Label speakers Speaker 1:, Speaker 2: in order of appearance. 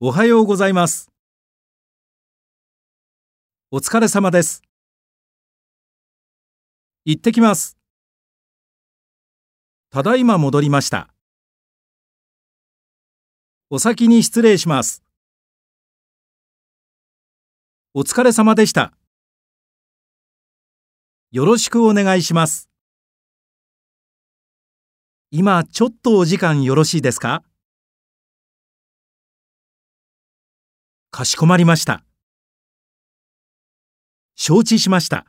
Speaker 1: おはようございます。お疲れ様です。行ってきます。ただいま戻りました。お先に失礼します。お疲れ様でした。よろしくお願いします。今ちょっとお時間よろしいですか？かしこまりました。承知しました。